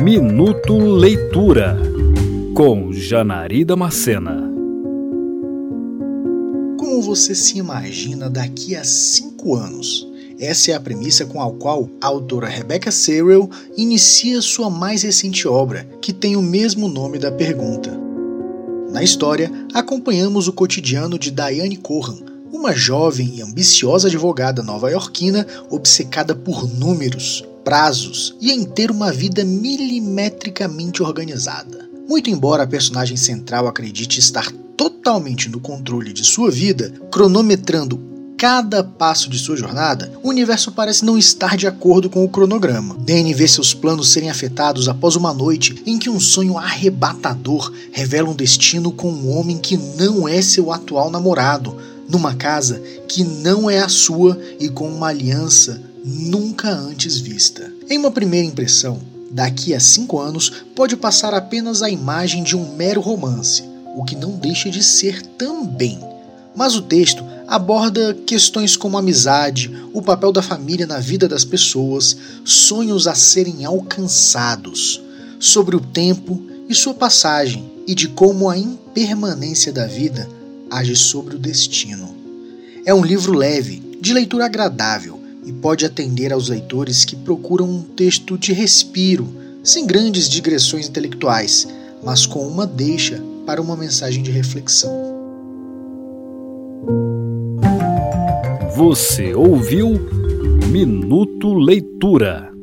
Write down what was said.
Minuto Leitura com Janari Macena. Como você se imagina daqui a cinco anos? Essa é a premissa com a qual a autora Rebecca Serrell inicia sua mais recente obra, que tem o mesmo nome da pergunta. Na história, acompanhamos o cotidiano de Diane Cohan, uma jovem e ambiciosa advogada nova-iorquina obcecada por números, prazos e em ter uma vida milimetricamente organizada. Muito embora a personagem central acredite estar totalmente no controle de sua vida, cronometrando cada passo de sua jornada, o universo parece não estar de acordo com o cronograma. Danny vê seus planos serem afetados após uma noite em que um sonho arrebatador revela um destino com um homem que não é seu atual namorado, numa casa que não é a sua e com uma aliança nunca antes vista. Em uma primeira impressão, daqui a cinco anos pode passar apenas a imagem de um mero romance, o que não deixa de ser também. Mas o texto aborda questões como amizade, o papel da família na vida das pessoas, sonhos a serem alcançados, sobre o tempo e sua passagem e de como a impermanência da vida age sobre o destino. É um livro leve, de leitura agradável, e pode atender aos leitores que procuram um texto de respiro, sem grandes digressões intelectuais, mas com uma deixa para uma mensagem de reflexão. Você ouviu Minuto Leitura.